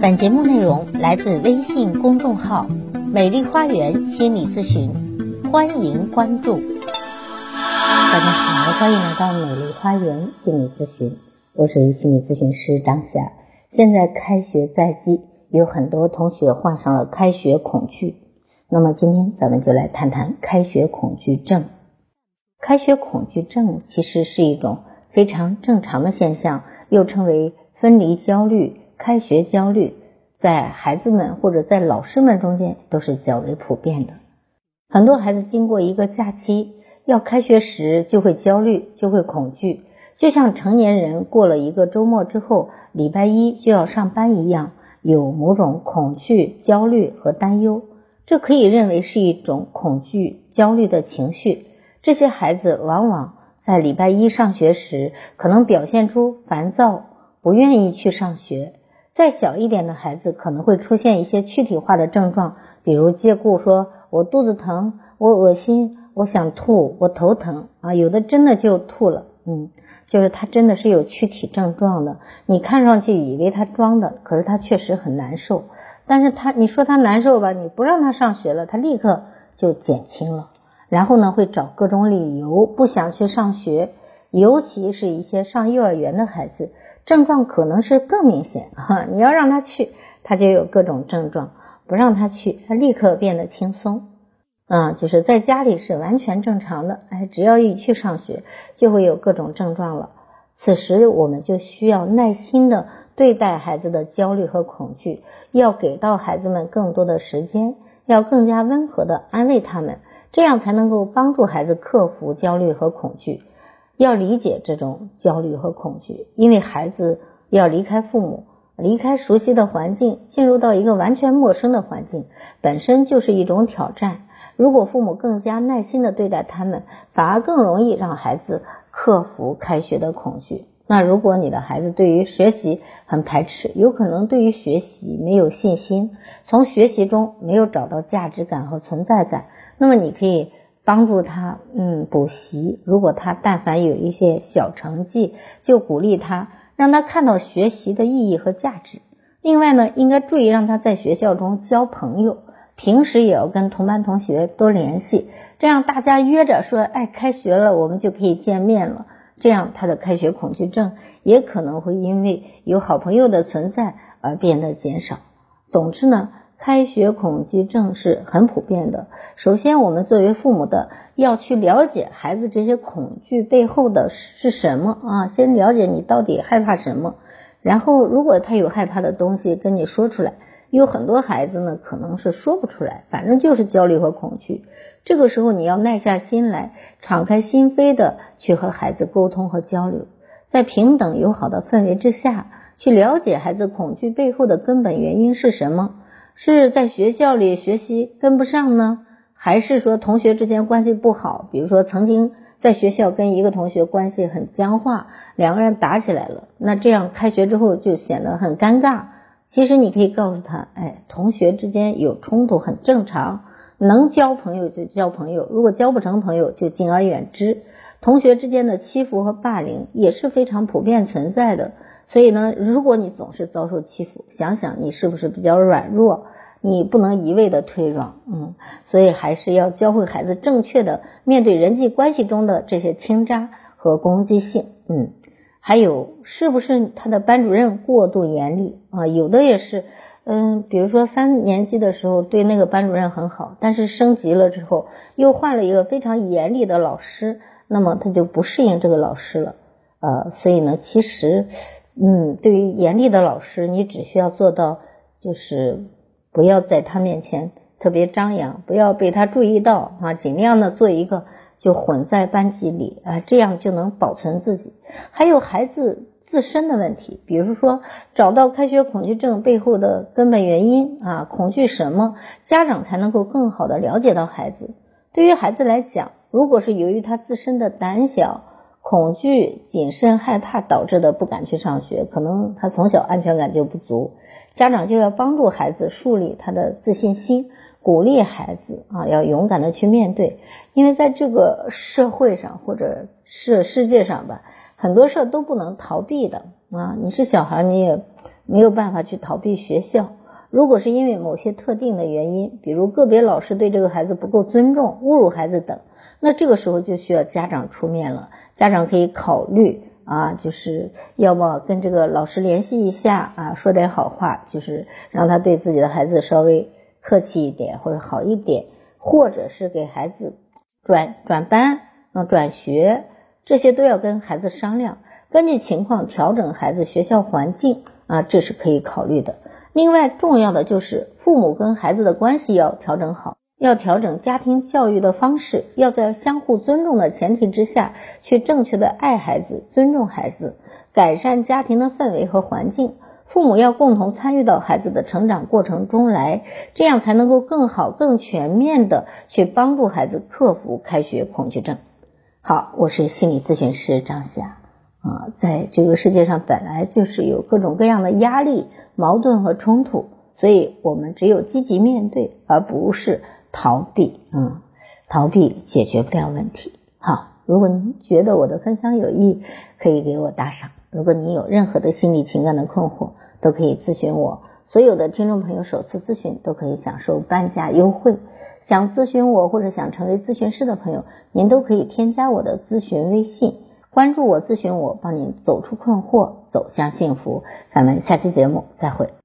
本节目内容来自微信公众号“美丽花园心理咨询”，欢迎关注。大家好，欢迎来到美丽花园心理咨询，我是心理咨询师张霞。现在开学在即，有很多同学患上了开学恐惧。那么今天咱们就来谈谈开学恐惧症。开学恐惧症其实是一种非常正常的现象，又称为分离焦虑。开学焦虑在孩子们或者在老师们中间都是较为普遍的。很多孩子经过一个假期要开学时就会焦虑，就会恐惧，就像成年人过了一个周末之后，礼拜一就要上班一样，有某种恐惧、焦虑和担忧。这可以认为是一种恐惧、焦虑的情绪。这些孩子往往在礼拜一上学时，可能表现出烦躁，不愿意去上学。再小一点的孩子可能会出现一些躯体化的症状，比如借故说我肚子疼，我恶心，我想吐，我头疼。啊，有的真的就吐了，嗯，就是他真的是有躯体症状的，你看上去以为他装的，可是他确实很难受，但是他你说他难受吧，你不让他上学了，他立刻就减轻了，然后呢会找各种理由不想去上学，尤其是一些上幼儿园的孩子。症状可能是更明显 哈，你要让他去，他就有各种症状；不让他去，他立刻变得轻松。啊，就是在家里是完全正常的，哎，只要一去上学，就会有各种症状了。此时我们就需要耐心的对待孩子的焦虑和恐惧，要给到孩子们更多的时间，要更加温和的安慰他们，这样才能够帮助孩子克服焦虑和恐惧。要理解这种焦虑和恐惧，因为孩子要离开父母，离开熟悉的环境，进入到一个完全陌生的环境，本身就是一种挑战。如果父母更加耐心的对待他们，反而更容易让孩子克服开学的恐惧。那如果你的孩子对于学习很排斥，有可能对于学习没有信心，从学习中没有找到价值感和存在感，那么你可以。帮助他，嗯，补习。如果他但凡有一些小成绩，就鼓励他，让他看到学习的意义和价值。另外呢，应该注意让他在学校中交朋友，平时也要跟同班同学多联系，这样大家约着说，哎，开学了，我们就可以见面了。这样他的开学恐惧症也可能会因为有好朋友的存在而变得减少。总之呢。开学恐惧症是很普遍的。首先，我们作为父母的要去了解孩子这些恐惧背后的是什么啊？先了解你到底害怕什么，然后如果他有害怕的东西跟你说出来。有很多孩子呢，可能是说不出来，反正就是焦虑和恐惧。这个时候你要耐下心来，敞开心扉的去和孩子沟通和交流，在平等友好的氛围之下去了解孩子恐惧背后的根本原因是什么。是在学校里学习跟不上呢，还是说同学之间关系不好？比如说曾经在学校跟一个同学关系很僵化，两个人打起来了，那这样开学之后就显得很尴尬。其实你可以告诉他，哎，同学之间有冲突很正常，能交朋友就交朋友，如果交不成朋友就敬而远之。同学之间的欺负和霸凌也是非常普遍存在的。所以呢，如果你总是遭受欺负，想想你是不是比较软弱？你不能一味的退让，嗯，所以还是要教会孩子正确的面对人际关系中的这些倾轧和攻击性，嗯，还有是不是他的班主任过度严厉啊？有的也是，嗯，比如说三年级的时候对那个班主任很好，但是升级了之后又换了一个非常严厉的老师，那么他就不适应这个老师了，呃，所以呢，其实。嗯，对于严厉的老师，你只需要做到，就是不要在他面前特别张扬，不要被他注意到啊，尽量的做一个就混在班级里啊，这样就能保存自己。还有孩子自身的问题，比如说找到开学恐惧症背后的根本原因啊，恐惧什么，家长才能够更好的了解到孩子。对于孩子来讲，如果是由于他自身的胆小。恐惧、谨慎、害怕导致的不敢去上学，可能他从小安全感就不足，家长就要帮助孩子树立他的自信心，鼓励孩子啊，要勇敢的去面对，因为在这个社会上或者是世界上吧，很多事儿都不能逃避的啊。你是小孩，你也没有办法去逃避学校。如果是因为某些特定的原因，比如个别老师对这个孩子不够尊重、侮辱孩子等，那这个时候就需要家长出面了。家长可以考虑啊，就是要么跟这个老师联系一下啊，说点好话，就是让他对自己的孩子稍微客气一点或者好一点，或者是给孩子转转班啊、转学。这些都要跟孩子商量，根据情况调整孩子学校环境啊，这是可以考虑的。另外，重要的就是父母跟孩子的关系要调整好，要调整家庭教育的方式，要在相互尊重的前提之下去正确的爱孩子、尊重孩子，改善家庭的氛围和环境。父母要共同参与到孩子的成长过程中来，这样才能够更好、更全面的去帮助孩子克服开学恐惧症。好，我是心理咨询师张霞啊，在这个世界上本来就是有各种各样的压力、矛盾和冲突，所以我们只有积极面对，而不是逃避。嗯，逃避解决不了问题。好，如果您觉得我的分享有益，可以给我打赏。如果您有任何的心理情感的困惑，都可以咨询我。所有的听众朋友首次咨询都可以享受半价优惠。想咨询我或者想成为咨询师的朋友，您都可以添加我的咨询微信，关注我，咨询我，帮您走出困惑，走向幸福。咱们下期节目再会。